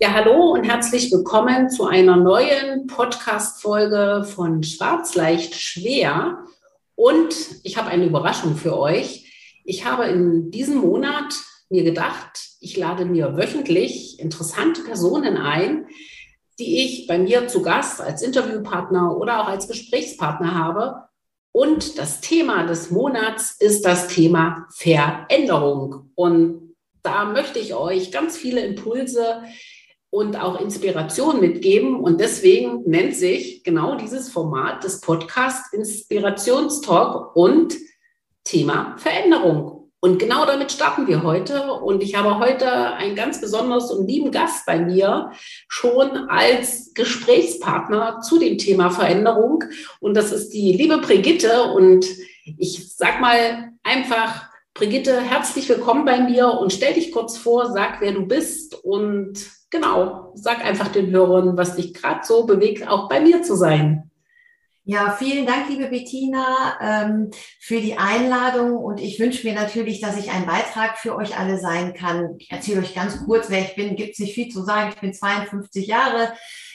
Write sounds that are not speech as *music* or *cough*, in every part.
Ja, hallo und herzlich willkommen zu einer neuen Podcast-Folge von Schwarz leicht schwer. Und ich habe eine Überraschung für euch. Ich habe in diesem Monat mir gedacht, ich lade mir wöchentlich interessante Personen ein, die ich bei mir zu Gast als Interviewpartner oder auch als Gesprächspartner habe. Und das Thema des Monats ist das Thema Veränderung. Und da möchte ich euch ganz viele Impulse und auch Inspiration mitgeben. Und deswegen nennt sich genau dieses Format des Podcasts Inspirationstalk und Thema Veränderung. Und genau damit starten wir heute. Und ich habe heute einen ganz besonders und lieben Gast bei mir schon als Gesprächspartner zu dem Thema Veränderung. Und das ist die liebe Brigitte. Und ich sag mal einfach, Brigitte, herzlich willkommen bei mir und stell dich kurz vor, sag, wer du bist und genau, sag einfach den Hörern, was dich gerade so bewegt, auch bei mir zu sein. Ja, vielen Dank, liebe Bettina, ähm, für die Einladung. Und ich wünsche mir natürlich, dass ich ein Beitrag für euch alle sein kann. Ich erzähle euch ganz kurz, wer ich bin. Gibt es nicht viel zu sagen. Ich bin 52 Jahre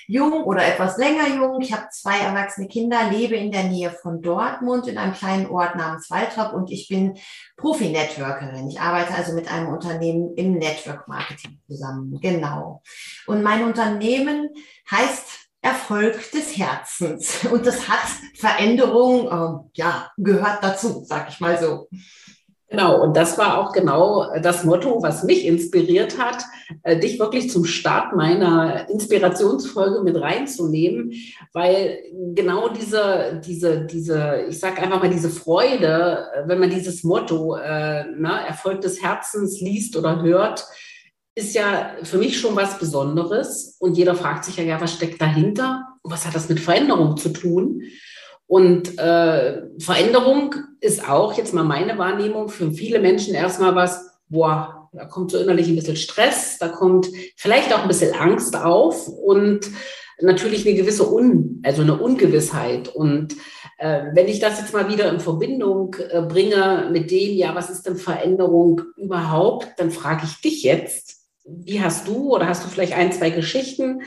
jung oder etwas länger jung. Ich habe zwei erwachsene Kinder, lebe in der Nähe von Dortmund in einem kleinen Ort namens Waldrop und ich bin Profi-Networkerin. Ich arbeite also mit einem Unternehmen im Network-Marketing zusammen. Genau. Und mein Unternehmen heißt Erfolg des Herzens. Und das hat Veränderung, äh, ja, gehört dazu, sag ich mal so. Genau, und das war auch genau das Motto, was mich inspiriert hat, äh, dich wirklich zum Start meiner Inspirationsfolge mit reinzunehmen, weil genau diese, diese, diese, ich sage einfach mal diese Freude, äh, wenn man dieses Motto, äh, ne, Erfolg des Herzens liest oder hört, ist ja für mich schon was Besonderes. Und jeder fragt sich ja, ja, was steckt dahinter? Was hat das mit Veränderung zu tun? Und äh, Veränderung ist auch jetzt mal meine Wahrnehmung für viele Menschen erstmal was, boah, da kommt so innerlich ein bisschen Stress, da kommt vielleicht auch ein bisschen Angst auf und natürlich eine gewisse Un, also eine Ungewissheit. Und äh, wenn ich das jetzt mal wieder in Verbindung äh, bringe mit dem, ja, was ist denn Veränderung überhaupt, dann frage ich dich jetzt, wie hast du oder hast du vielleicht ein, zwei Geschichten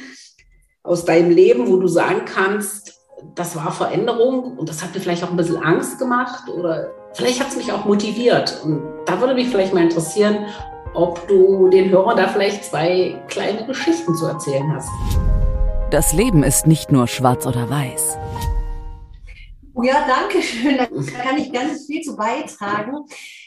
aus deinem Leben, wo du sagen kannst, das war Veränderung und das hat mir vielleicht auch ein bisschen Angst gemacht oder vielleicht hat es mich auch motiviert. Und da würde mich vielleicht mal interessieren, ob du den Hörern da vielleicht zwei kleine Geschichten zu erzählen hast. Das Leben ist nicht nur schwarz oder weiß. Ja, danke schön. Da kann ich ganz viel zu beitragen.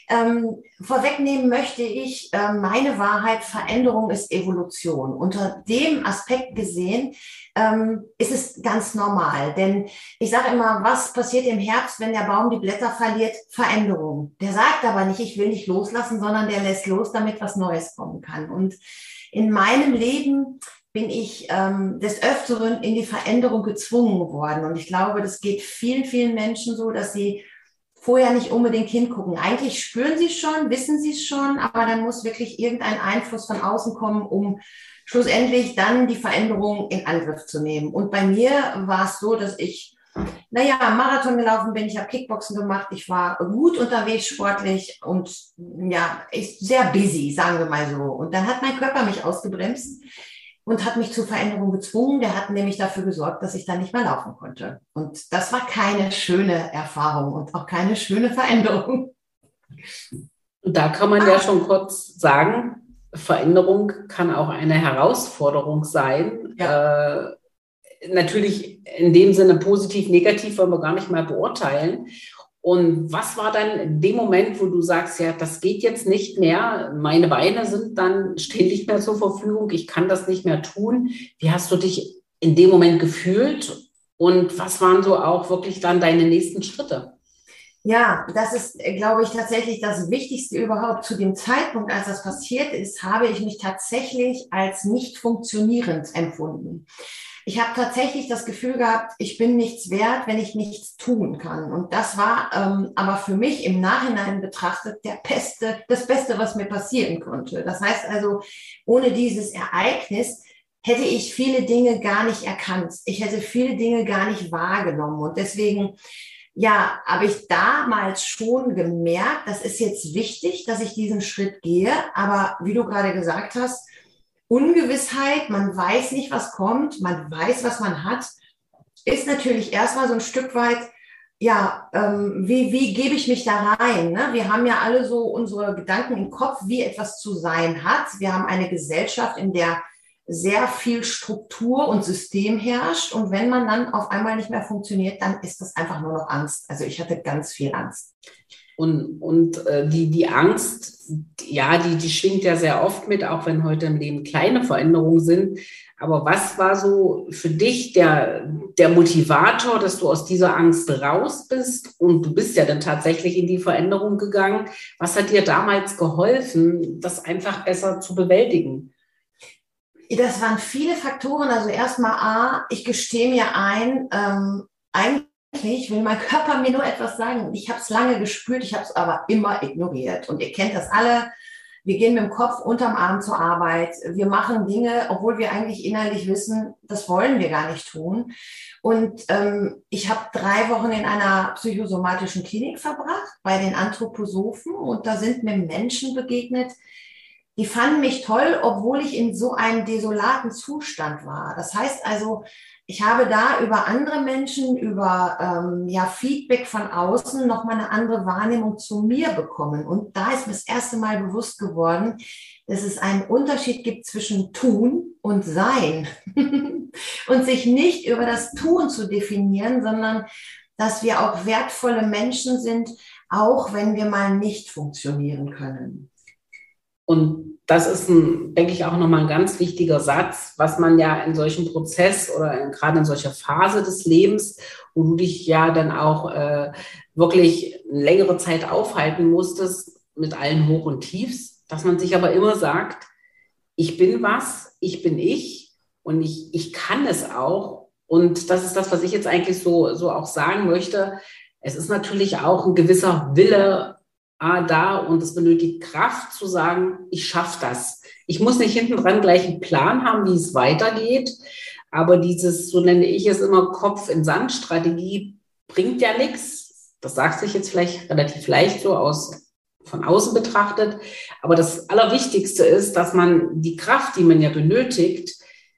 Ähm, vorwegnehmen möchte ich äh, meine Wahrheit, Veränderung ist Evolution. Unter dem Aspekt gesehen ähm, ist es ganz normal. Denn ich sage immer, was passiert im Herbst, wenn der Baum die Blätter verliert? Veränderung. Der sagt aber nicht, ich will nicht loslassen, sondern der lässt los, damit was Neues kommen kann. Und in meinem Leben bin ich ähm, des Öfteren in die Veränderung gezwungen worden. Und ich glaube, das geht vielen, vielen Menschen so, dass sie vorher nicht unbedingt hingucken. Eigentlich spüren sie es schon, wissen sie es schon, aber dann muss wirklich irgendein Einfluss von außen kommen, um schlussendlich dann die Veränderung in Angriff zu nehmen. Und bei mir war es so, dass ich, naja, Marathon gelaufen bin, ich habe Kickboxen gemacht, ich war gut unterwegs sportlich und ja, ich sehr busy, sagen wir mal so. Und dann hat mein Körper mich ausgebremst und hat mich zur Veränderung gezwungen. Der hat nämlich dafür gesorgt, dass ich dann nicht mehr laufen konnte. Und das war keine schöne Erfahrung und auch keine schöne Veränderung. Da kann man ah. ja schon kurz sagen, Veränderung kann auch eine Herausforderung sein. Ja. Äh, natürlich in dem Sinne positiv, negativ wollen wir gar nicht mal beurteilen. Und was war dann in dem Moment, wo du sagst, ja, das geht jetzt nicht mehr, meine Beine sind dann, stehen nicht mehr zur Verfügung, ich kann das nicht mehr tun. Wie hast du dich in dem Moment gefühlt? Und was waren so auch wirklich dann deine nächsten Schritte? Ja, das ist, glaube ich, tatsächlich das Wichtigste überhaupt. Zu dem Zeitpunkt, als das passiert ist, habe ich mich tatsächlich als nicht funktionierend empfunden. Ich habe tatsächlich das Gefühl gehabt, ich bin nichts wert, wenn ich nichts tun kann. Und das war ähm, aber für mich im Nachhinein betrachtet der beste, das Beste, was mir passieren konnte. Das heißt also, ohne dieses Ereignis hätte ich viele Dinge gar nicht erkannt. Ich hätte viele Dinge gar nicht wahrgenommen. Und deswegen ja, habe ich damals schon gemerkt, das ist jetzt wichtig, dass ich diesen Schritt gehe. Aber wie du gerade gesagt hast, Ungewissheit, man weiß nicht, was kommt, man weiß, was man hat, ist natürlich erstmal so ein Stück weit, ja, ähm, wie, wie gebe ich mich da rein? Ne? Wir haben ja alle so unsere Gedanken im Kopf, wie etwas zu sein hat. Wir haben eine Gesellschaft, in der sehr viel Struktur und System herrscht. Und wenn man dann auf einmal nicht mehr funktioniert, dann ist das einfach nur noch Angst. Also ich hatte ganz viel Angst. Und, und äh, die, die Angst, ja, die, die schwingt ja sehr oft mit, auch wenn heute im Leben kleine Veränderungen sind. Aber was war so für dich der, der Motivator, dass du aus dieser Angst raus bist? Und du bist ja dann tatsächlich in die Veränderung gegangen. Was hat dir damals geholfen, das einfach besser zu bewältigen? Das waren viele Faktoren. Also erstmal A, ich gestehe mir ein, ähm, eigentlich will mein Körper mir nur etwas sagen. Ich habe es lange gespürt, ich habe es aber immer ignoriert. Und ihr kennt das alle. Wir gehen mit dem Kopf unterm Arm zur Arbeit. Wir machen Dinge, obwohl wir eigentlich innerlich wissen, das wollen wir gar nicht tun. Und ähm, ich habe drei Wochen in einer psychosomatischen Klinik verbracht, bei den Anthroposophen. Und da sind mir Menschen begegnet, die fanden mich toll, obwohl ich in so einem desolaten Zustand war. Das heißt also, ich habe da über andere Menschen, über ähm, ja, Feedback von außen nochmal eine andere Wahrnehmung zu mir bekommen. Und da ist mir das erste Mal bewusst geworden, dass es einen Unterschied gibt zwischen tun und sein. *laughs* und sich nicht über das Tun zu definieren, sondern dass wir auch wertvolle Menschen sind, auch wenn wir mal nicht funktionieren können. Und das ist, ein, denke ich, auch nochmal ein ganz wichtiger Satz, was man ja in solchem Prozess oder in, gerade in solcher Phase des Lebens, wo du dich ja dann auch äh, wirklich eine längere Zeit aufhalten musstest mit allen Hoch und Tiefs, dass man sich aber immer sagt, ich bin was, ich bin ich und ich, ich kann es auch. Und das ist das, was ich jetzt eigentlich so, so auch sagen möchte. Es ist natürlich auch ein gewisser Wille ah, da und es benötigt Kraft zu sagen, ich schaffe das. Ich muss nicht hinten dran gleich einen Plan haben, wie es weitergeht, aber dieses, so nenne ich es immer, Kopf in Sand Strategie bringt ja nichts. Das sagt sich jetzt vielleicht relativ leicht so aus von außen betrachtet, aber das Allerwichtigste ist, dass man die Kraft, die man ja benötigt,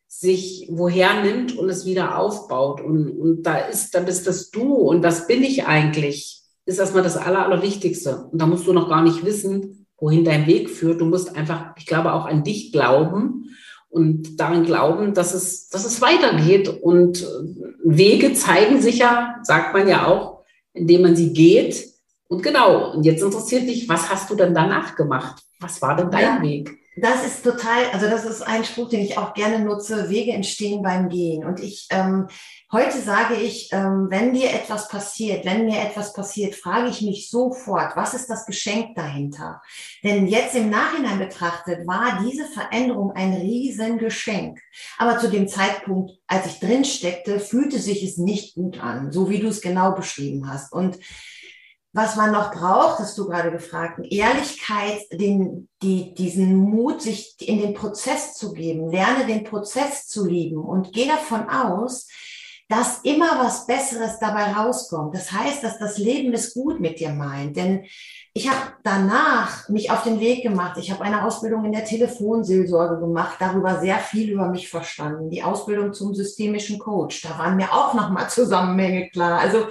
sich woher nimmt und es wieder aufbaut. Und, und da ist, da bist das du und das bin ich eigentlich ist erstmal das Aller, Allerwichtigste. Und da musst du noch gar nicht wissen, wohin dein Weg führt. Du musst einfach, ich glaube, auch an dich glauben und daran glauben, dass es, dass es weitergeht. Und Wege zeigen sich ja, sagt man ja auch, indem man sie geht. Und genau, und jetzt interessiert dich, was hast du denn danach gemacht? Was war denn dein ja. Weg? Das ist total, also das ist ein Spruch, den ich auch gerne nutze. Wege entstehen beim Gehen. Und ich, ähm, heute sage ich, ähm, wenn dir etwas passiert, wenn mir etwas passiert, frage ich mich sofort, was ist das Geschenk dahinter? Denn jetzt im Nachhinein betrachtet war diese Veränderung ein Riesengeschenk. Aber zu dem Zeitpunkt, als ich drin steckte, fühlte sich es nicht gut an, so wie du es genau beschrieben hast. Und was man noch braucht, hast du gerade gefragt, Ehrlichkeit, den, die, diesen Mut, sich in den Prozess zu geben, lerne den Prozess zu lieben und gehe davon aus, dass immer was Besseres dabei rauskommt. Das heißt, dass das Leben es gut mit dir meint. Denn ich habe danach mich auf den Weg gemacht. Ich habe eine Ausbildung in der Telefonseelsorge gemacht, darüber sehr viel über mich verstanden. Die Ausbildung zum systemischen Coach, da waren mir auch nochmal Zusammenhänge klar. Also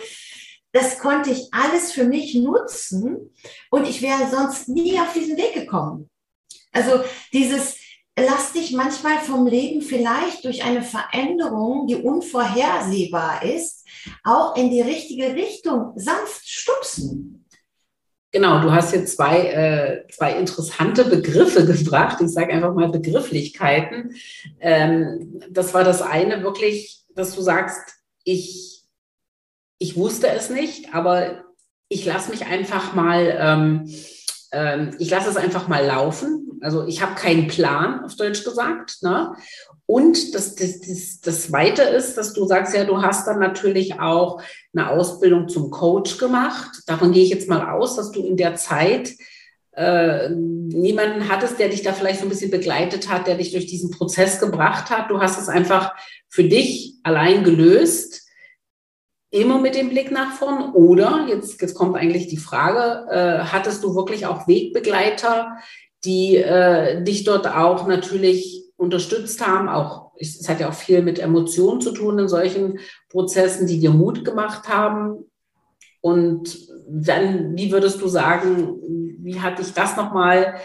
das konnte ich alles für mich nutzen und ich wäre sonst nie auf diesen Weg gekommen. Also dieses, lass dich manchmal vom Leben vielleicht durch eine Veränderung, die unvorhersehbar ist, auch in die richtige Richtung sanft stupsen. Genau, du hast jetzt zwei, äh, zwei interessante Begriffe *laughs* gebracht. Ich sage einfach mal Begrifflichkeiten. Ähm, das war das eine wirklich, dass du sagst, ich ich wusste es nicht, aber ich lasse mich einfach mal, ähm, ähm, ich lasse es einfach mal laufen. Also ich habe keinen Plan, auf Deutsch gesagt. Ne? Und das, das, das, das Zweite ist, dass du sagst, ja, du hast dann natürlich auch eine Ausbildung zum Coach gemacht. Davon gehe ich jetzt mal aus, dass du in der Zeit äh, niemanden hattest, der dich da vielleicht so ein bisschen begleitet hat, der dich durch diesen Prozess gebracht hat. Du hast es einfach für dich allein gelöst, immer mit dem Blick nach vorn. Oder, jetzt, jetzt kommt eigentlich die Frage, äh, hattest du wirklich auch Wegbegleiter, die äh, dich dort auch natürlich unterstützt haben, auch es hat ja auch viel mit Emotionen zu tun in solchen Prozessen, die dir Mut gemacht haben. Und dann, wie würdest du sagen, wie hat dich das nochmal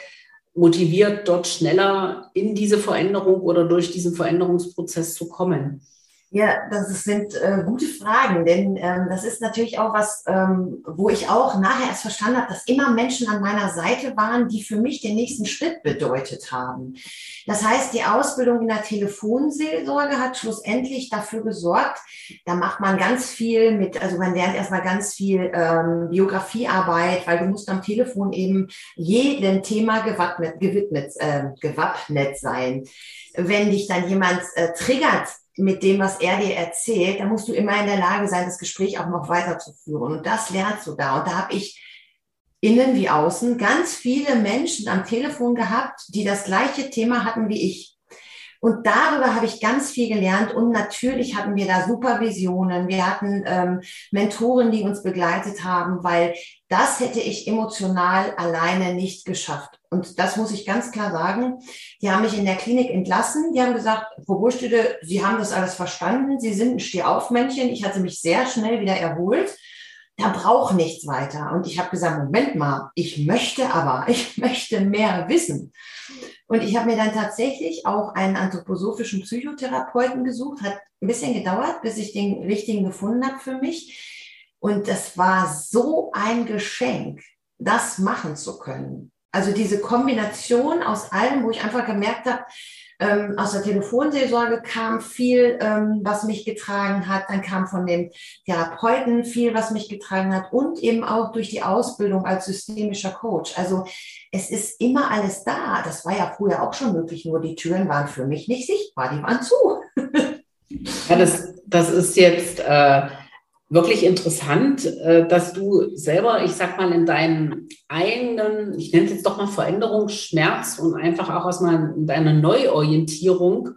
motiviert, dort schneller in diese Veränderung oder durch diesen Veränderungsprozess zu kommen? Ja, das sind äh, gute Fragen, denn ähm, das ist natürlich auch was, ähm, wo ich auch nachher erst verstanden habe, dass immer Menschen an meiner Seite waren, die für mich den nächsten Schritt bedeutet haben. Das heißt, die Ausbildung in der Telefonseelsorge hat schlussendlich dafür gesorgt, da macht man ganz viel mit, also man lernt erstmal ganz viel ähm, Biografiearbeit, weil du musst am Telefon eben jedem Thema gewappnet, gewidmet, äh, gewappnet sein. Wenn dich dann jemand äh, triggert, mit dem, was er dir erzählt, dann musst du immer in der Lage sein, das Gespräch auch noch weiterzuführen. Und das lernst du da. Und da habe ich innen wie außen ganz viele Menschen am Telefon gehabt, die das gleiche Thema hatten wie ich. Und darüber habe ich ganz viel gelernt. Und natürlich hatten wir da Supervisionen. Wir hatten ähm, Mentoren, die uns begleitet haben, weil das hätte ich emotional alleine nicht geschafft. Und das muss ich ganz klar sagen. Die haben mich in der Klinik entlassen. Die haben gesagt, Frau Burstüde, Sie haben das alles verstanden. Sie sind ein Stehaufmännchen. Ich hatte mich sehr schnell wieder erholt. Da braucht nichts weiter. Und ich habe gesagt, Moment mal, ich möchte aber, *laughs* ich möchte mehr wissen. Und ich habe mir dann tatsächlich auch einen anthroposophischen Psychotherapeuten gesucht. Hat ein bisschen gedauert, bis ich den richtigen gefunden habe für mich. Und das war so ein Geschenk, das machen zu können. Also diese Kombination aus allem, wo ich einfach gemerkt habe, ähm, aus der Telefonseelsorge kam viel, ähm, was mich getragen hat. Dann kam von dem Therapeuten viel, was mich getragen hat und eben auch durch die Ausbildung als systemischer Coach. Also es ist immer alles da. Das war ja früher auch schon möglich, nur die Türen waren für mich nicht sichtbar, die waren zu. *laughs* ja, das, das ist jetzt äh, wirklich interessant, äh, dass du selber, ich sag mal, in deinem eigenen, ich nenne es jetzt doch mal Veränderungsschmerz und einfach auch aus deiner Neuorientierung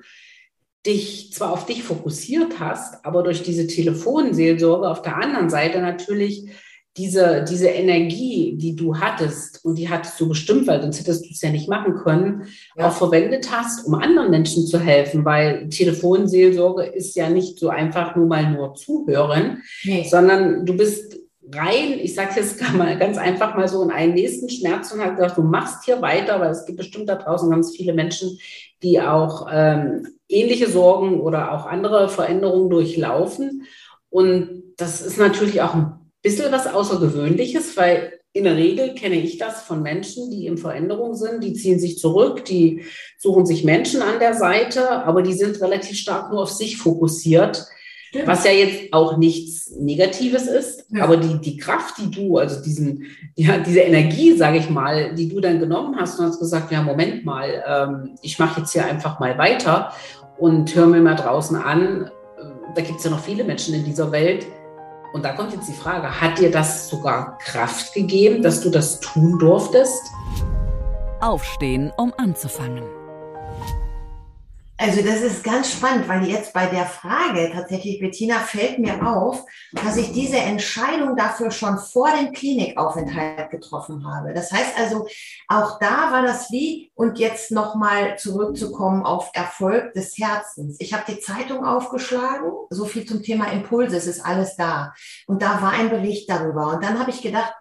dich zwar auf dich fokussiert hast, aber durch diese Telefonseelsorge auf der anderen Seite natürlich diese, diese Energie, die du hattest, und die hattest du bestimmt, weil sonst hättest du es ja nicht machen können, ja. auch verwendet hast, um anderen Menschen zu helfen, weil Telefonseelsorge ist ja nicht so einfach nur mal nur zuhören, nee. sondern du bist rein, ich sage jetzt *laughs* mal ganz einfach mal so in einen nächsten Schmerz und hast gesagt, du machst hier weiter, weil es gibt bestimmt da draußen ganz viele Menschen, die auch ähm, ähnliche Sorgen oder auch andere Veränderungen durchlaufen. Und das ist natürlich auch ein bisschen was Außergewöhnliches, weil in der Regel kenne ich das von Menschen, die in Veränderung sind, die ziehen sich zurück, die suchen sich Menschen an der Seite, aber die sind relativ stark nur auf sich fokussiert. Stimmt. Was ja jetzt auch nichts Negatives ist, ja. aber die, die Kraft, die du, also diesen, ja, diese Energie, sage ich mal, die du dann genommen hast und hast gesagt, ja, Moment mal, ähm, ich mache jetzt hier einfach mal weiter und höre mir mal draußen an, äh, da gibt es ja noch viele Menschen in dieser Welt, und da kommt jetzt die Frage, hat dir das sogar Kraft gegeben, dass du das tun durftest? Aufstehen, um anzufangen. Also das ist ganz spannend, weil jetzt bei der Frage tatsächlich, Bettina, fällt mir auf, dass ich diese Entscheidung dafür schon vor dem Klinikaufenthalt getroffen habe. Das heißt also, auch da war das wie, und jetzt nochmal zurückzukommen auf Erfolg des Herzens. Ich habe die Zeitung aufgeschlagen, so viel zum Thema Impulse, es ist alles da. Und da war ein Bericht darüber. Und dann habe ich gedacht,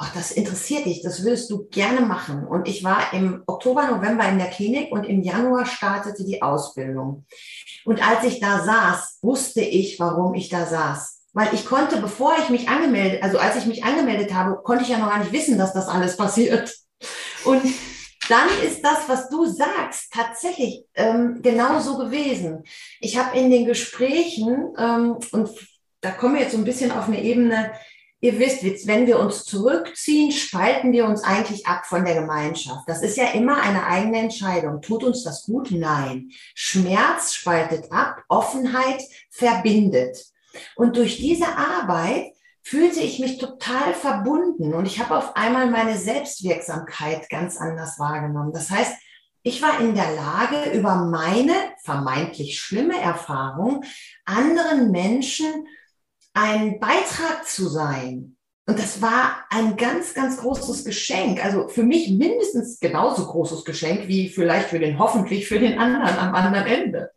ach, das interessiert dich, das würdest du gerne machen. Und ich war im Oktober, November in der Klinik und im Januar startete die Ausbildung. Und als ich da saß, wusste ich, warum ich da saß. Weil ich konnte, bevor ich mich angemeldet, also als ich mich angemeldet habe, konnte ich ja noch gar nicht wissen, dass das alles passiert. Und dann ist das, was du sagst, tatsächlich ähm, genauso gewesen. Ich habe in den Gesprächen, ähm, und da kommen wir jetzt so ein bisschen auf eine Ebene, ihr wisst, wenn wir uns zurückziehen, spalten wir uns eigentlich ab von der Gemeinschaft. Das ist ja immer eine eigene Entscheidung. Tut uns das gut? Nein. Schmerz spaltet ab, Offenheit verbindet. Und durch diese Arbeit fühlte ich mich total verbunden und ich habe auf einmal meine Selbstwirksamkeit ganz anders wahrgenommen. Das heißt, ich war in der Lage, über meine vermeintlich schlimme Erfahrung anderen Menschen ein Beitrag zu sein. Und das war ein ganz, ganz großes Geschenk. Also für mich mindestens genauso großes Geschenk wie vielleicht für den, hoffentlich für den anderen am anderen Ende.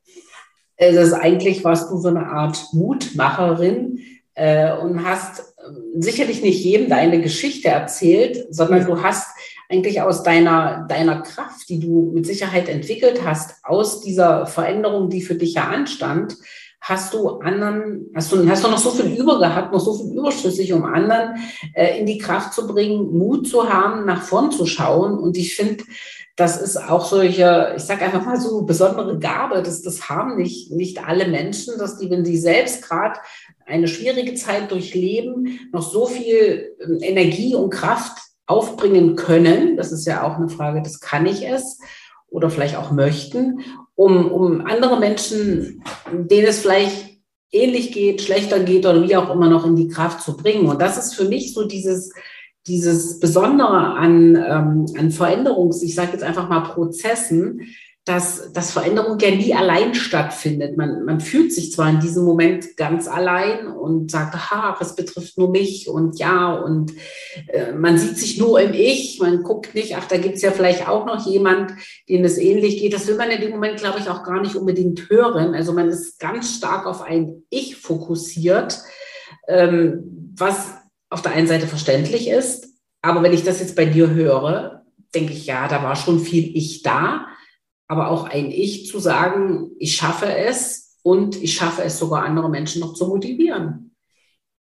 Es ist eigentlich warst du so eine Art Mutmacherin äh, und hast äh, sicherlich nicht jedem deine Geschichte erzählt, sondern du hast eigentlich aus deiner, deiner Kraft, die du mit Sicherheit entwickelt hast, aus dieser Veränderung, die für dich ja anstand, hast du anderen, hast du, hast du noch so viel über gehabt, noch so viel überschüssig, um anderen äh, in die Kraft zu bringen, Mut zu haben, nach vorn zu schauen. Und ich finde, das ist auch solche, ich sage einfach mal so besondere Gabe, das, das haben nicht, nicht alle Menschen, dass die, wenn sie selbst gerade eine schwierige Zeit durchleben, noch so viel ähm, Energie und Kraft aufbringen können. Das ist ja auch eine Frage, das kann ich es oder vielleicht auch möchten, um, um andere Menschen, denen es vielleicht ähnlich geht, schlechter geht oder wie auch immer noch in die Kraft zu bringen. Und das ist für mich so dieses, dieses Besondere an, ähm, an Veränderungs, ich sage jetzt einfach mal Prozessen, dass, dass Veränderung ja nie allein stattfindet. Man, man fühlt sich zwar in diesem Moment ganz allein und sagt, aha, es betrifft nur mich und ja, und äh, man sieht sich nur im Ich, man guckt nicht, ach, da gibt's ja vielleicht auch noch jemand, dem es ähnlich geht. Das will man in dem Moment, glaube ich, auch gar nicht unbedingt hören. Also man ist ganz stark auf ein Ich fokussiert, ähm, was auf der einen Seite verständlich ist, aber wenn ich das jetzt bei dir höre, denke ich, ja, da war schon viel Ich da aber auch ein Ich zu sagen, ich schaffe es und ich schaffe es sogar andere Menschen noch zu motivieren.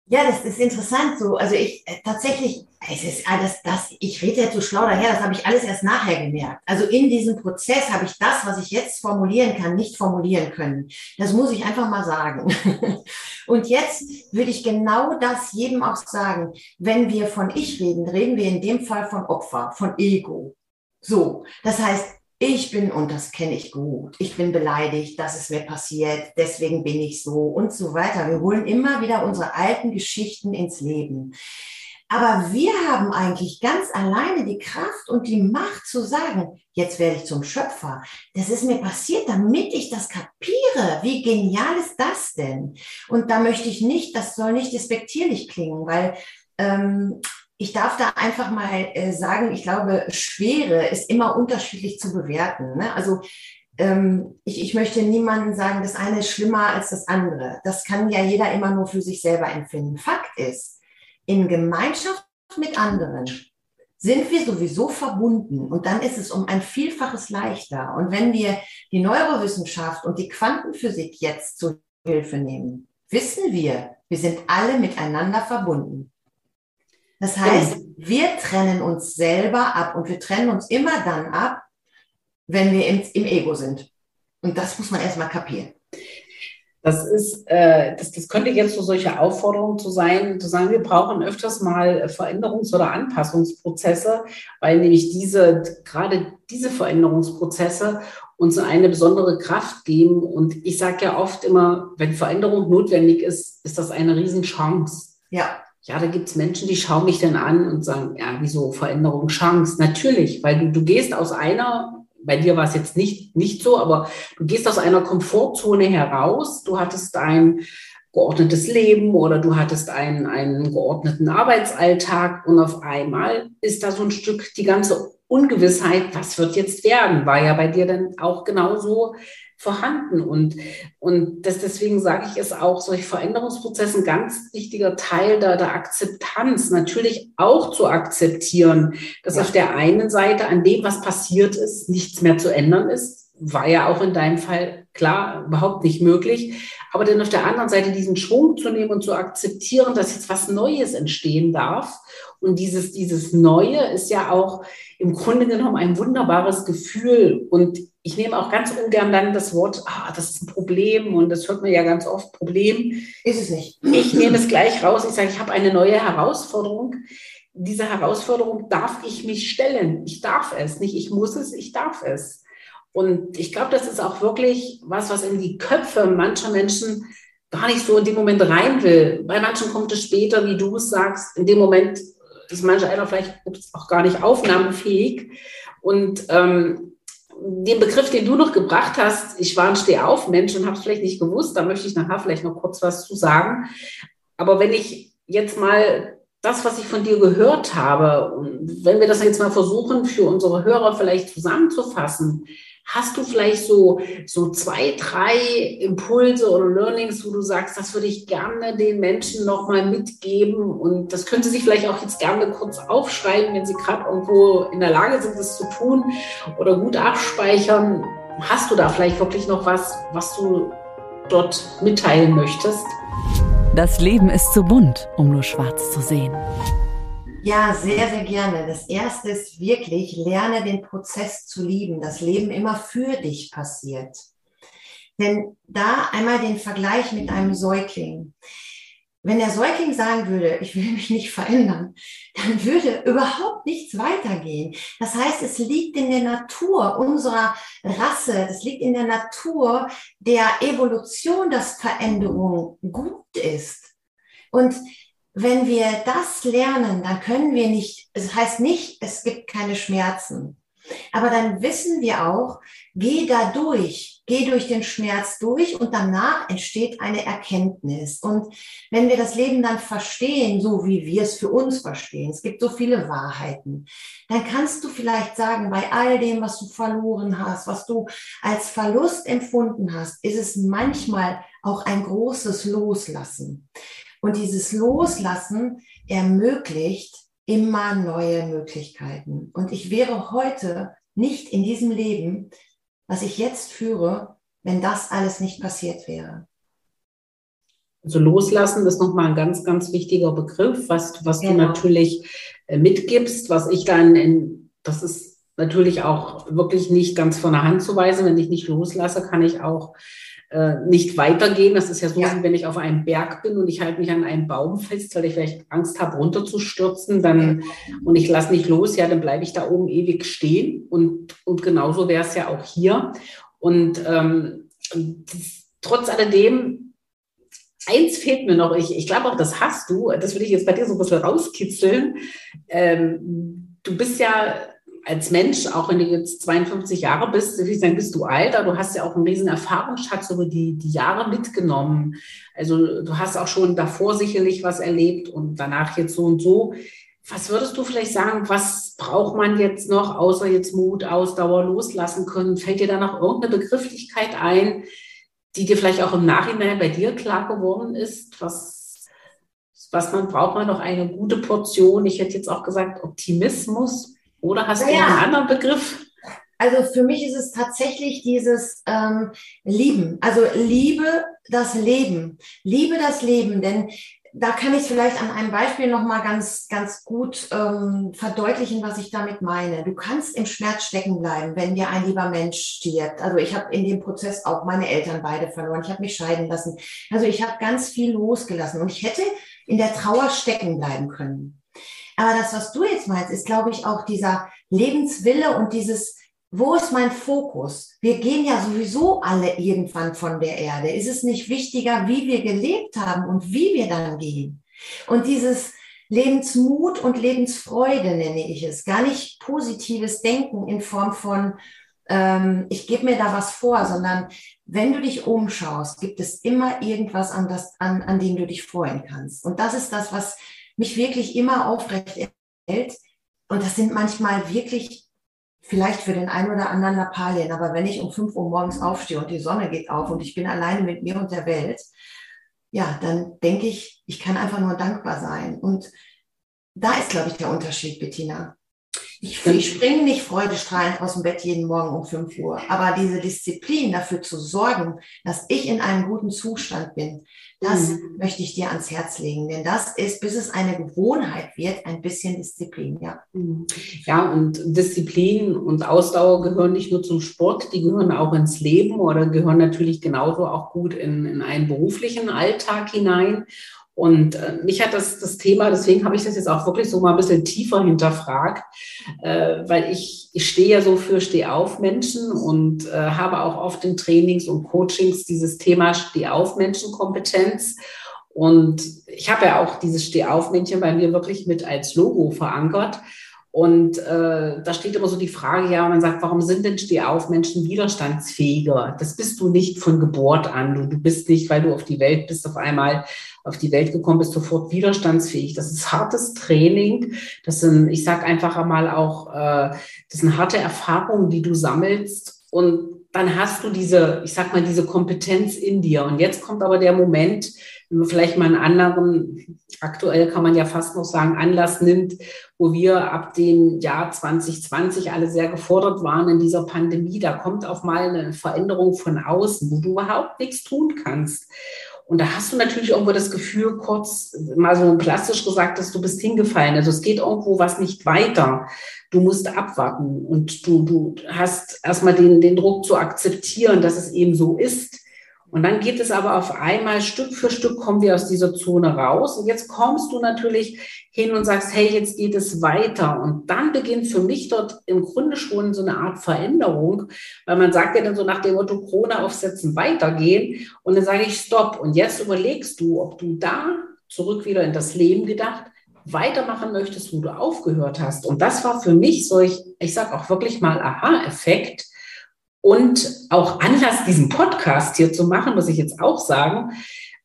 Ja, das ist interessant so. Also ich äh, tatsächlich, es ist alles das, ich rede jetzt so schlau daher, das habe ich alles erst nachher gemerkt. Also in diesem Prozess habe ich das, was ich jetzt formulieren kann, nicht formulieren können. Das muss ich einfach mal sagen. *laughs* Und jetzt würde ich genau das jedem auch sagen. Wenn wir von Ich reden, reden wir in dem Fall von Opfer, von Ego. So. Das heißt, ich bin, und das kenne ich gut, ich bin beleidigt, dass es mir passiert, deswegen bin ich so und so weiter. Wir holen immer wieder unsere alten Geschichten ins Leben. Aber wir haben eigentlich ganz alleine die Kraft und die Macht zu sagen, jetzt werde ich zum Schöpfer. Das ist mir passiert, damit ich das kapiere. Wie genial ist das denn? Und da möchte ich nicht, das soll nicht despektierlich klingen, weil ähm, ich darf da einfach mal äh, sagen, ich glaube, Schwere ist immer unterschiedlich zu bewerten. Ne? Also ähm, ich, ich möchte niemandem sagen, das eine ist schlimmer als das andere. Das kann ja jeder immer nur für sich selber empfinden. Fakt ist, in Gemeinschaft mit anderen sind wir sowieso verbunden und dann ist es um ein Vielfaches leichter. Und wenn wir die Neurowissenschaft und die Quantenphysik jetzt zur Hilfe nehmen, wissen wir, wir sind alle miteinander verbunden. Das heißt, wir trennen uns selber ab und wir trennen uns immer dann ab, wenn wir im, im Ego sind. Und das muss man erstmal kapieren. Das ist, äh, das, das könnte jetzt so solche Aufforderungen zu sein, zu sagen, wir brauchen öfters mal Veränderungs- oder Anpassungsprozesse, weil nämlich diese, gerade diese Veränderungsprozesse uns eine besondere Kraft geben. Und ich sage ja oft immer, wenn Veränderung notwendig ist, ist das eine Riesenchance. Ja ja, da gibt's Menschen, die schauen mich dann an und sagen, ja, wieso Veränderung, Chance? Natürlich, weil du, du gehst aus einer, bei dir war es jetzt nicht, nicht so, aber du gehst aus einer Komfortzone heraus. Du hattest ein geordnetes Leben oder du hattest einen, einen geordneten Arbeitsalltag und auf einmal ist da so ein Stück die ganze Ungewissheit, was wird jetzt werden, war ja bei dir dann auch genauso vorhanden. Und, und das, deswegen sage ich, ist auch solche Veränderungsprozesse ein ganz wichtiger Teil der, der Akzeptanz. Natürlich auch zu akzeptieren, dass ja. auf der einen Seite an dem, was passiert ist, nichts mehr zu ändern ist. war ja auch in deinem Fall klar überhaupt nicht möglich. Aber dann auf der anderen Seite diesen Schwung zu nehmen und zu akzeptieren, dass jetzt was Neues entstehen darf. Und dieses, dieses Neue ist ja auch im Grunde genommen ein wunderbares Gefühl. Und ich nehme auch ganz ungern dann das Wort, ah, das ist ein Problem und das hört man ja ganz oft, Problem. Ist es nicht. Ich nehme es gleich raus. Ich sage, ich habe eine neue Herausforderung. Diese Herausforderung darf ich mich stellen. Ich darf es. Nicht ich muss es, ich darf es. Und ich glaube, das ist auch wirklich was, was in die Köpfe mancher Menschen gar nicht so in dem Moment rein will. Bei manchen kommt es später, wie du es sagst. In dem Moment ist mancher einer vielleicht auch gar nicht aufnahmefähig. Und ähm, den Begriff, den du noch gebracht hast, ich war ein Stehauf-Mensch und habe es vielleicht nicht gewusst, da möchte ich nachher vielleicht noch kurz was zu sagen. Aber wenn ich jetzt mal das, was ich von dir gehört habe, und wenn wir das jetzt mal versuchen, für unsere Hörer vielleicht zusammenzufassen, Hast du vielleicht so, so zwei, drei Impulse oder Learnings, wo du sagst, das würde ich gerne den Menschen nochmal mitgeben und das können sie sich vielleicht auch jetzt gerne kurz aufschreiben, wenn sie gerade irgendwo in der Lage sind, das zu tun oder gut abspeichern. Hast du da vielleicht wirklich noch was, was du dort mitteilen möchtest? Das Leben ist zu bunt, um nur schwarz zu sehen. Ja, sehr, sehr gerne. Das erste ist wirklich, lerne den Prozess zu lieben. Das Leben immer für dich passiert. Denn da einmal den Vergleich mit einem Säugling. Wenn der Säugling sagen würde, ich will mich nicht verändern, dann würde überhaupt nichts weitergehen. Das heißt, es liegt in der Natur unserer Rasse, es liegt in der Natur der Evolution, dass Veränderung gut ist. Und wenn wir das lernen, dann können wir nicht, es heißt nicht, es gibt keine Schmerzen. Aber dann wissen wir auch, geh da durch, geh durch den Schmerz durch und danach entsteht eine Erkenntnis. Und wenn wir das Leben dann verstehen, so wie wir es für uns verstehen, es gibt so viele Wahrheiten, dann kannst du vielleicht sagen, bei all dem, was du verloren hast, was du als Verlust empfunden hast, ist es manchmal auch ein großes Loslassen. Und dieses Loslassen ermöglicht immer neue Möglichkeiten. Und ich wäre heute nicht in diesem Leben, was ich jetzt führe, wenn das alles nicht passiert wäre. Also loslassen ist nochmal ein ganz, ganz wichtiger Begriff, was, was genau. du natürlich äh, mitgibst, was ich dann in, das ist natürlich auch wirklich nicht ganz von der Hand zu weisen. Wenn ich nicht loslasse, kann ich auch äh, nicht weitergehen. Das ist ja so, ja. wenn ich auf einem Berg bin und ich halte mich an einem Baum fest, weil ich vielleicht Angst habe, runterzustürzen, dann und ich lasse nicht los, ja, dann bleibe ich da oben ewig stehen. Und, und genauso wäre es ja auch hier. Und ähm, trotz alledem, eins fehlt mir noch, ich, ich glaube auch, das hast du, das will ich jetzt bei dir so ein bisschen rauskitzeln. Ähm, du bist ja als Mensch, auch wenn du jetzt 52 Jahre bist, würde ich sagen, bist du alter, du hast ja auch einen riesen Erfahrungsschatz über die, die Jahre mitgenommen. Also du hast auch schon davor sicherlich was erlebt und danach jetzt so und so. Was würdest du vielleicht sagen, was braucht man jetzt noch, außer jetzt Mut, Ausdauer, loslassen können? Fällt dir da noch irgendeine Begrifflichkeit ein, die dir vielleicht auch im Nachhinein bei dir klar geworden ist? Was, was man braucht man noch eine gute Portion? Ich hätte jetzt auch gesagt Optimismus. Oder hast naja. du einen anderen Begriff? Also für mich ist es tatsächlich dieses ähm, Lieben. Also liebe das Leben. Liebe das Leben, denn da kann ich vielleicht an einem Beispiel nochmal ganz, ganz gut ähm, verdeutlichen, was ich damit meine. Du kannst im Schmerz stecken bleiben, wenn dir ein lieber Mensch stirbt. Also ich habe in dem Prozess auch meine Eltern beide verloren. Ich habe mich scheiden lassen. Also ich habe ganz viel losgelassen und ich hätte in der Trauer stecken bleiben können. Aber das, was du jetzt meinst, ist, glaube ich, auch dieser Lebenswille und dieses, wo ist mein Fokus? Wir gehen ja sowieso alle irgendwann von der Erde. Ist es nicht wichtiger, wie wir gelebt haben und wie wir dann gehen? Und dieses Lebensmut und Lebensfreude nenne ich es. Gar nicht positives Denken in Form von, ähm, ich gebe mir da was vor, sondern wenn du dich umschaust, gibt es immer irgendwas, an, das, an, an dem du dich freuen kannst. Und das ist das, was mich wirklich immer aufrecht hält. Und das sind manchmal wirklich vielleicht für den einen oder anderen Lappalien, aber wenn ich um 5 Uhr morgens aufstehe und die Sonne geht auf und ich bin alleine mit mir und der Welt, ja, dann denke ich, ich kann einfach nur dankbar sein. Und da ist, glaube ich, der Unterschied, Bettina. Ich, ich springe nicht freudestrahlend aus dem Bett jeden Morgen um 5 Uhr, aber diese Disziplin dafür zu sorgen, dass ich in einem guten Zustand bin, das mhm. möchte ich dir ans Herz legen, denn das ist, bis es eine Gewohnheit wird, ein bisschen Disziplin, ja. Mhm. Ja, und Disziplin und Ausdauer gehören nicht nur zum Sport, die gehören auch ins Leben oder gehören natürlich genauso auch gut in, in einen beruflichen Alltag hinein. Und äh, mich hat das, das Thema, deswegen habe ich das jetzt auch wirklich so mal ein bisschen tiefer hinterfragt, äh, weil ich, ich stehe ja so für Steh-auf-Menschen und äh, habe auch oft in Trainings und Coachings dieses Thema Steh-auf-Menschen-Kompetenz. Und ich habe ja auch dieses Steh-auf-Männchen bei mir wirklich mit als Logo verankert. Und äh, da steht immer so die Frage, ja, man sagt, warum sind denn Stehauf-Menschen widerstandsfähiger? Das bist du nicht von Geburt an. Du, du bist nicht, weil du auf die Welt bist, auf einmal auf die Welt gekommen bist, sofort widerstandsfähig. Das ist hartes Training. Das sind, ich sage einfach einmal auch, äh, das sind harte Erfahrungen, die du sammelst. Und dann hast du diese, ich sag mal, diese Kompetenz in dir. Und jetzt kommt aber der Moment, wenn man vielleicht mal einen anderen, aktuell kann man ja fast noch sagen, Anlass nimmt, wo wir ab dem Jahr 2020 alle sehr gefordert waren in dieser Pandemie. Da kommt auch mal eine Veränderung von außen, wo du überhaupt nichts tun kannst. Und da hast du natürlich irgendwo das Gefühl, kurz mal so plastisch gesagt, dass du bist hingefallen. Also es geht irgendwo was nicht weiter. Du musst abwarten und du, du hast erstmal den, den Druck zu akzeptieren, dass es eben so ist. Und dann geht es aber auf einmal Stück für Stück kommen wir aus dieser Zone raus. Und jetzt kommst du natürlich hin und sagst, hey, jetzt geht es weiter. Und dann beginnt für mich dort im Grunde schon so eine Art Veränderung, weil man sagt ja dann so nach dem Motto Krone aufsetzen, weitergehen. Und dann sage ich, stopp. Und jetzt überlegst du, ob du da zurück wieder in das Leben gedacht weitermachen möchtest, wo du aufgehört hast. Und das war für mich solch, ich sage auch wirklich mal Aha-Effekt, und auch Anlass, diesen Podcast hier zu machen, muss ich jetzt auch sagen,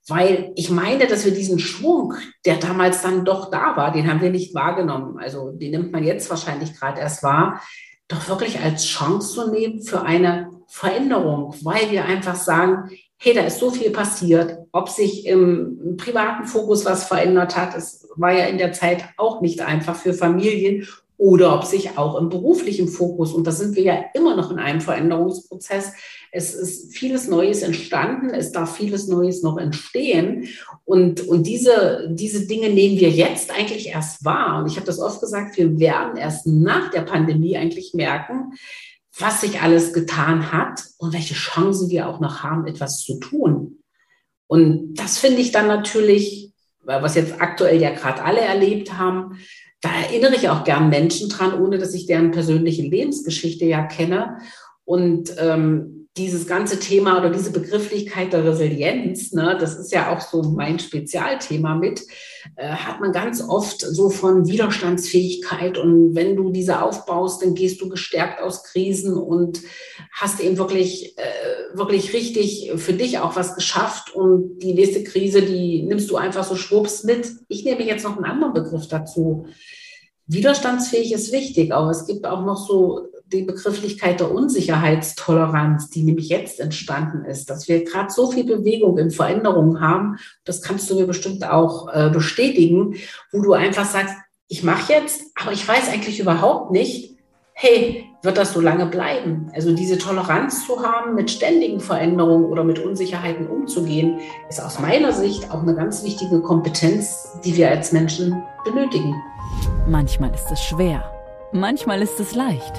weil ich meine, dass wir diesen Schwung, der damals dann doch da war, den haben wir nicht wahrgenommen. Also den nimmt man jetzt wahrscheinlich gerade erst wahr, doch wirklich als Chance zu nehmen für eine Veränderung, weil wir einfach sagen, hey, da ist so viel passiert, ob sich im privaten Fokus was verändert hat. Es war ja in der Zeit auch nicht einfach für Familien oder ob sich auch im beruflichen Fokus, und da sind wir ja immer noch in einem Veränderungsprozess, es ist vieles Neues entstanden, es darf vieles Neues noch entstehen. Und, und diese, diese Dinge nehmen wir jetzt eigentlich erst wahr. Und ich habe das oft gesagt, wir werden erst nach der Pandemie eigentlich merken, was sich alles getan hat und welche Chancen wir auch noch haben, etwas zu tun. Und das finde ich dann natürlich, was jetzt aktuell ja gerade alle erlebt haben, da erinnere ich auch gern Menschen dran, ohne dass ich deren persönliche Lebensgeschichte ja kenne. Und ähm, dieses ganze Thema oder diese Begrifflichkeit der Resilienz, ne, das ist ja auch so mein Spezialthema mit, äh, hat man ganz oft so von Widerstandsfähigkeit. Und wenn du diese aufbaust, dann gehst du gestärkt aus Krisen und hast eben wirklich, äh, wirklich richtig für dich auch was geschafft. Und die nächste Krise, die nimmst du einfach so schwupps mit. Ich nehme jetzt noch einen anderen Begriff dazu. Widerstandsfähig ist wichtig, aber es gibt auch noch so die Begrifflichkeit der Unsicherheitstoleranz, die nämlich jetzt entstanden ist, dass wir gerade so viel Bewegung in Veränderungen haben, das kannst du mir bestimmt auch äh, bestätigen, wo du einfach sagst, ich mache jetzt, aber ich weiß eigentlich überhaupt nicht, hey, wird das so lange bleiben? Also diese Toleranz zu haben, mit ständigen Veränderungen oder mit Unsicherheiten umzugehen, ist aus meiner Sicht auch eine ganz wichtige Kompetenz, die wir als Menschen benötigen. Manchmal ist es schwer, manchmal ist es leicht.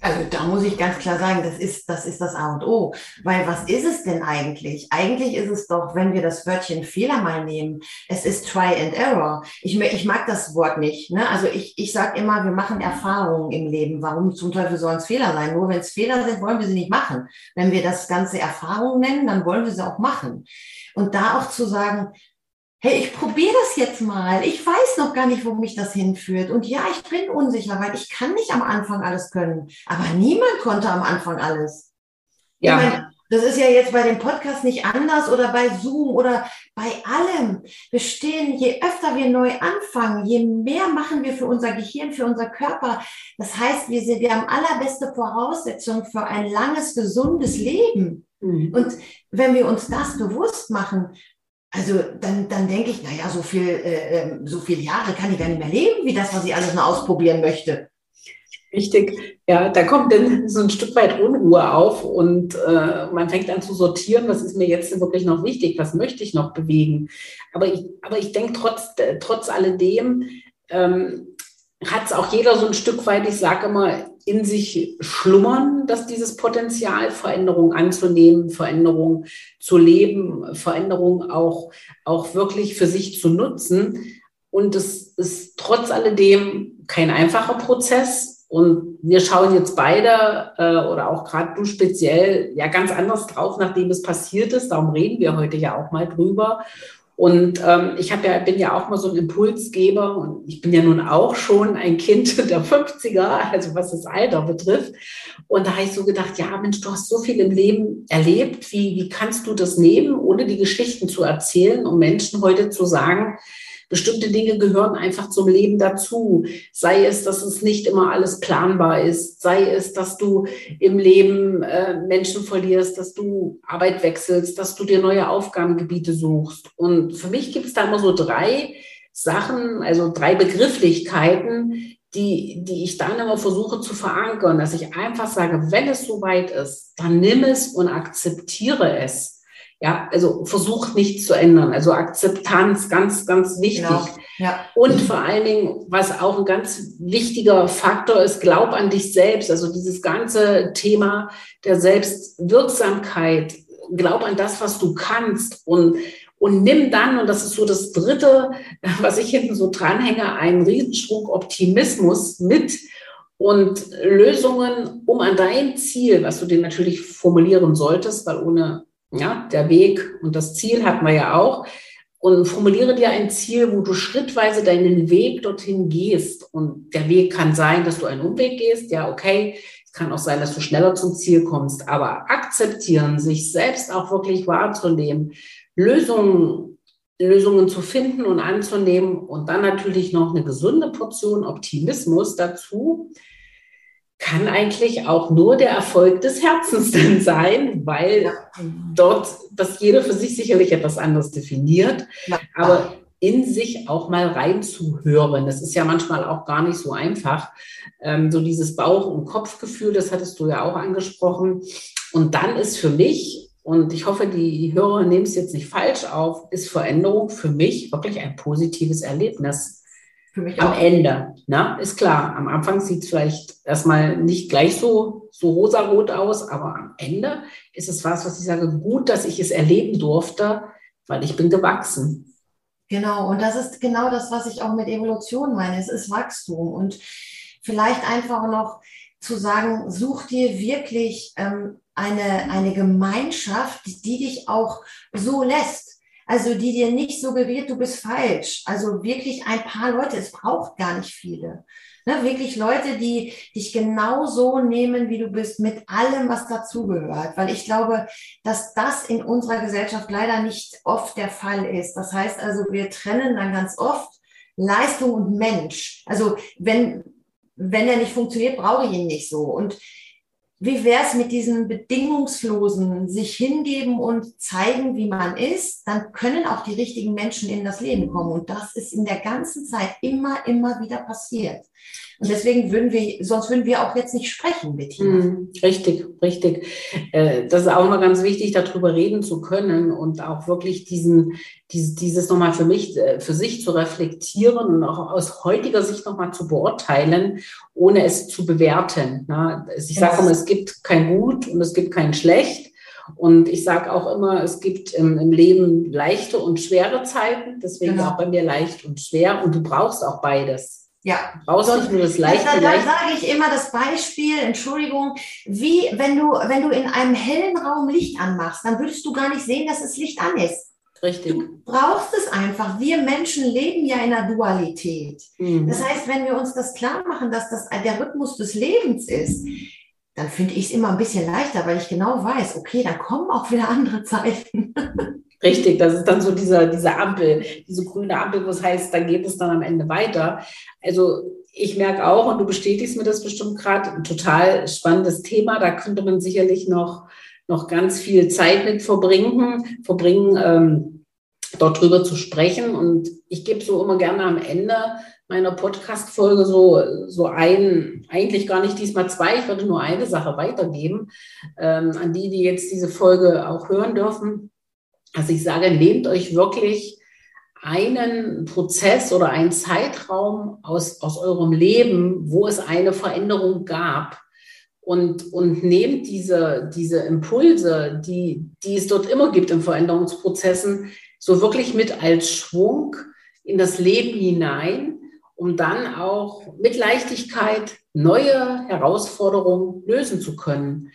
Also da muss ich ganz klar sagen, das ist, das ist das A und O. Weil was ist es denn eigentlich? Eigentlich ist es doch, wenn wir das Wörtchen Fehler mal nehmen, es ist Try and Error. Ich, ich mag das Wort nicht. Ne? Also ich, ich sage immer, wir machen Erfahrungen im Leben. Warum zum Teufel sollen es Fehler sein? Nur wenn es Fehler sind, wollen wir sie nicht machen. Wenn wir das Ganze Erfahrung nennen, dann wollen wir sie auch machen. Und da auch zu sagen, hey, ich probiere das jetzt mal. Ich weiß noch gar nicht, wo mich das hinführt. Und ja, ich bin unsicher, weil ich kann nicht am Anfang alles können. Aber niemand konnte am Anfang alles. Ja. Meine, das ist ja jetzt bei dem Podcast nicht anders oder bei Zoom oder bei allem. Wir stehen, je öfter wir neu anfangen, je mehr machen wir für unser Gehirn, für unser Körper. Das heißt, wir, sind, wir haben allerbeste Voraussetzungen für ein langes, gesundes Leben. Mhm. Und wenn wir uns das bewusst machen, also dann, dann denke ich, naja, so viel, äh, ähm, so viele Jahre kann ich gar nicht mehr leben, wie das, was ich alles noch ausprobieren möchte. Richtig, ja, da kommt dann so ein Stück weit Unruhe auf und äh, man fängt an zu sortieren, was ist mir jetzt wirklich noch wichtig, was möchte ich noch bewegen. Aber ich, aber ich denke, trotz, trotz alledem ähm, hat es auch jeder so ein Stück weit, ich sage immer, in sich schlummern, dass dieses Potenzial, Veränderung anzunehmen, Veränderung zu leben, Veränderung auch, auch wirklich für sich zu nutzen. Und es ist trotz alledem kein einfacher Prozess. Und wir schauen jetzt beide äh, oder auch gerade du speziell ja ganz anders drauf, nachdem es passiert ist. Darum reden wir heute ja auch mal drüber. Und ähm, ich habe ja, bin ja auch mal so ein Impulsgeber und ich bin ja nun auch schon ein Kind *laughs* der 50er, also was das Alter betrifft. Und da habe ich so gedacht, ja, Mensch, du hast so viel im Leben erlebt. Wie, wie kannst du das nehmen, ohne die Geschichten zu erzählen, um Menschen heute zu sagen, Bestimmte Dinge gehören einfach zum Leben dazu. Sei es, dass es nicht immer alles planbar ist. Sei es, dass du im Leben äh, Menschen verlierst, dass du Arbeit wechselst, dass du dir neue Aufgabengebiete suchst. Und für mich gibt es da immer so drei Sachen, also drei Begrifflichkeiten, die, die ich dann immer versuche zu verankern, dass ich einfach sage, wenn es soweit ist, dann nimm es und akzeptiere es. Ja, also versucht nichts zu ändern. Also Akzeptanz, ganz, ganz wichtig. Genau. Ja. Und vor allen Dingen, was auch ein ganz wichtiger Faktor ist, glaub an dich selbst. Also dieses ganze Thema der Selbstwirksamkeit. Glaub an das, was du kannst und, und nimm dann, und das ist so das Dritte, was ich hinten so dranhänge, einen Riesenschwung Optimismus mit und Lösungen, um an dein Ziel, was du dir natürlich formulieren solltest, weil ohne ja, der Weg und das Ziel hatten wir ja auch. Und formuliere dir ein Ziel, wo du schrittweise deinen Weg dorthin gehst. Und der Weg kann sein, dass du einen Umweg gehst. Ja, okay. Es kann auch sein, dass du schneller zum Ziel kommst. Aber akzeptieren, sich selbst auch wirklich wahrzunehmen, Lösungen, Lösungen zu finden und anzunehmen und dann natürlich noch eine gesunde Portion Optimismus dazu kann eigentlich auch nur der Erfolg des Herzens *laughs* dann sein, weil dort das jeder für sich sicherlich etwas anderes definiert, aber in sich auch mal reinzuhören. Das ist ja manchmal auch gar nicht so einfach. Ähm, so dieses Bauch- und Kopfgefühl, das hattest du ja auch angesprochen. Und dann ist für mich, und ich hoffe, die Hörer nehmen es jetzt nicht falsch auf, ist Veränderung für mich wirklich ein positives Erlebnis. Für mich am auch. Ende, ne? ist klar. Am Anfang sieht es vielleicht erstmal nicht gleich so, so rosarot aus, aber am Ende ist es was, was ich sage, gut, dass ich es erleben durfte, weil ich bin gewachsen. Genau, und das ist genau das, was ich auch mit Evolution meine. Es ist Wachstum und vielleicht einfach noch zu sagen, such dir wirklich ähm, eine, eine Gemeinschaft, die dich auch so lässt. Also die dir nicht suggeriert, du bist falsch. Also wirklich ein paar Leute, es braucht gar nicht viele. Ne, wirklich Leute, die dich genau so nehmen, wie du bist, mit allem, was dazugehört. Weil ich glaube, dass das in unserer Gesellschaft leider nicht oft der Fall ist. Das heißt also, wir trennen dann ganz oft Leistung und Mensch. Also wenn, wenn er nicht funktioniert, brauche ich ihn nicht so. Und wie wäre es mit diesem bedingungslosen sich hingeben und zeigen, wie man ist, dann können auch die richtigen Menschen in das Leben kommen. Und das ist in der ganzen Zeit immer, immer wieder passiert. Und deswegen würden wir, sonst würden wir auch jetzt nicht sprechen, Bettina. Mhm, richtig, richtig. Äh, das ist auch mal ganz wichtig, darüber reden zu können und auch wirklich diesen, dieses, dieses nochmal für mich, äh, für sich zu reflektieren und auch aus heutiger Sicht nochmal zu beurteilen, ohne es zu bewerten. Ich sage immer, es gibt kein Gut und es gibt kein Schlecht. Und ich sage auch immer, es gibt im, im, Leben leichte und schwere Zeiten, deswegen genau. auch bei mir leicht und schwer. Und du brauchst auch beides. Ja, brauchst nicht nur das Leichte. Da, da, da sage ich immer das Beispiel, Entschuldigung, wie wenn du, wenn du in einem hellen Raum Licht anmachst, dann würdest du gar nicht sehen, dass das Licht an ist. Richtig. Du brauchst es einfach. Wir Menschen leben ja in einer Dualität. Mhm. Das heißt, wenn wir uns das klar machen, dass das der Rhythmus des Lebens ist, dann finde ich es immer ein bisschen leichter, weil ich genau weiß, okay, dann kommen auch wieder andere Zeiten. *laughs* Richtig, das ist dann so dieser, diese Ampel, diese grüne Ampel, wo es heißt, dann geht es dann am Ende weiter. Also ich merke auch, und du bestätigst mir das bestimmt gerade, ein total spannendes Thema. Da könnte man sicherlich noch, noch ganz viel Zeit mit verbringen, verbringen, ähm, dort drüber zu sprechen. Und ich gebe so immer gerne am Ende meiner Podcast-Folge so, so ein, eigentlich gar nicht diesmal zwei, ich würde nur eine Sache weitergeben, ähm, an die, die jetzt diese Folge auch hören dürfen. Also ich sage, nehmt euch wirklich einen Prozess oder einen Zeitraum aus, aus eurem Leben, wo es eine Veränderung gab und, und nehmt diese, diese Impulse, die, die es dort immer gibt in Veränderungsprozessen, so wirklich mit als Schwung in das Leben hinein, um dann auch mit Leichtigkeit neue Herausforderungen lösen zu können.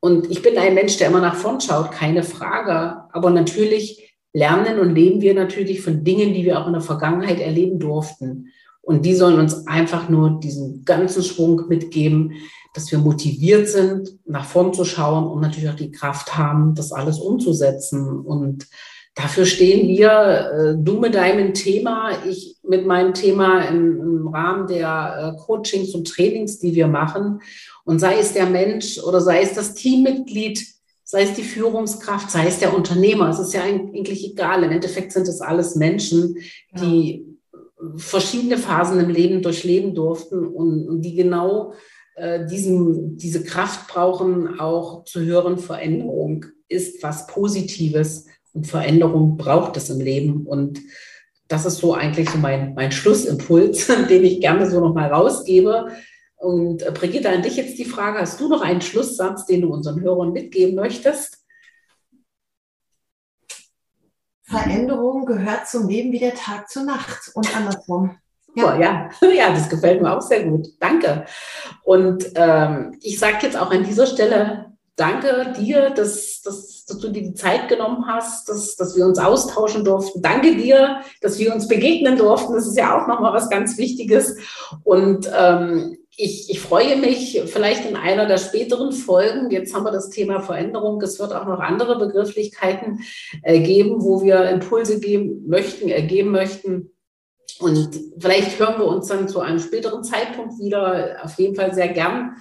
Und ich bin ein Mensch, der immer nach vorn schaut, keine Frage. Aber natürlich lernen und leben wir natürlich von Dingen, die wir auch in der Vergangenheit erleben durften. Und die sollen uns einfach nur diesen ganzen Schwung mitgeben, dass wir motiviert sind, nach vorn zu schauen und natürlich auch die Kraft haben, das alles umzusetzen. Und dafür stehen wir, äh, du mit deinem Thema, ich mit meinem Thema im, im Rahmen der äh, Coachings und Trainings, die wir machen. Und sei es der Mensch oder sei es das Teammitglied, sei es die Führungskraft, sei es der Unternehmer, es ist ja eigentlich egal. Im Endeffekt sind es alles Menschen, die ja. verschiedene Phasen im Leben durchleben durften und, und die genau äh, diesen, diese Kraft brauchen, auch zu hören, Veränderung ist was Positives und Veränderung braucht es im Leben. Und das ist so eigentlich so mein, mein Schlussimpuls, *laughs* den ich gerne so nochmal rausgebe. Und äh, Brigitte, an dich jetzt die Frage, hast du noch einen Schlusssatz, den du unseren Hörern mitgeben möchtest? Veränderung gehört zum Leben wie der Tag zur Nacht und andersrum. Super, ja. ja. *laughs* ja, das gefällt mir auch sehr gut. Danke. Und ähm, ich sage jetzt auch an dieser Stelle Danke dir, dass, dass, dass, du dir die Zeit genommen hast, dass, dass wir uns austauschen durften. Danke dir, dass wir uns begegnen durften. Das ist ja auch nochmal was ganz Wichtiges. Und ähm, ich, ich freue mich vielleicht in einer der späteren Folgen. Jetzt haben wir das Thema Veränderung. Es wird auch noch andere Begrifflichkeiten äh, geben, wo wir Impulse geben möchten, ergeben möchten und vielleicht hören wir uns dann zu einem späteren Zeitpunkt wieder, auf jeden Fall sehr gern.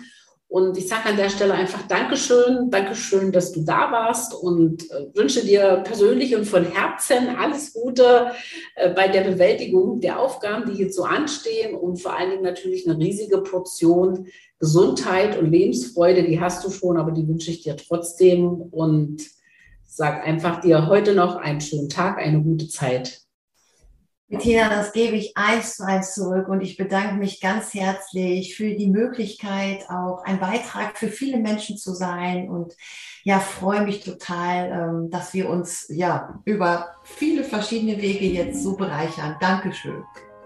Und ich sage an der Stelle einfach Dankeschön, Dankeschön, dass du da warst und äh, wünsche dir persönlich und von Herzen alles Gute äh, bei der Bewältigung der Aufgaben, die jetzt so anstehen und vor allen Dingen natürlich eine riesige Portion Gesundheit und Lebensfreude, die hast du schon, aber die wünsche ich dir trotzdem und sag einfach dir heute noch einen schönen Tag, eine gute Zeit. Bettina, das gebe ich eins zu eins zurück und ich bedanke mich ganz herzlich für die Möglichkeit, auch ein Beitrag für viele Menschen zu sein und ja, freue mich total, ähm, dass wir uns ja über viele verschiedene Wege jetzt so bereichern. Dankeschön.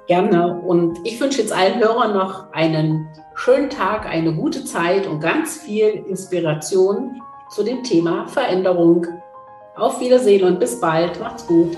Gerne. Und ich wünsche jetzt allen Hörern noch einen schönen Tag, eine gute Zeit und ganz viel Inspiration zu dem Thema Veränderung. Auf Wiedersehen und bis bald. Macht's gut.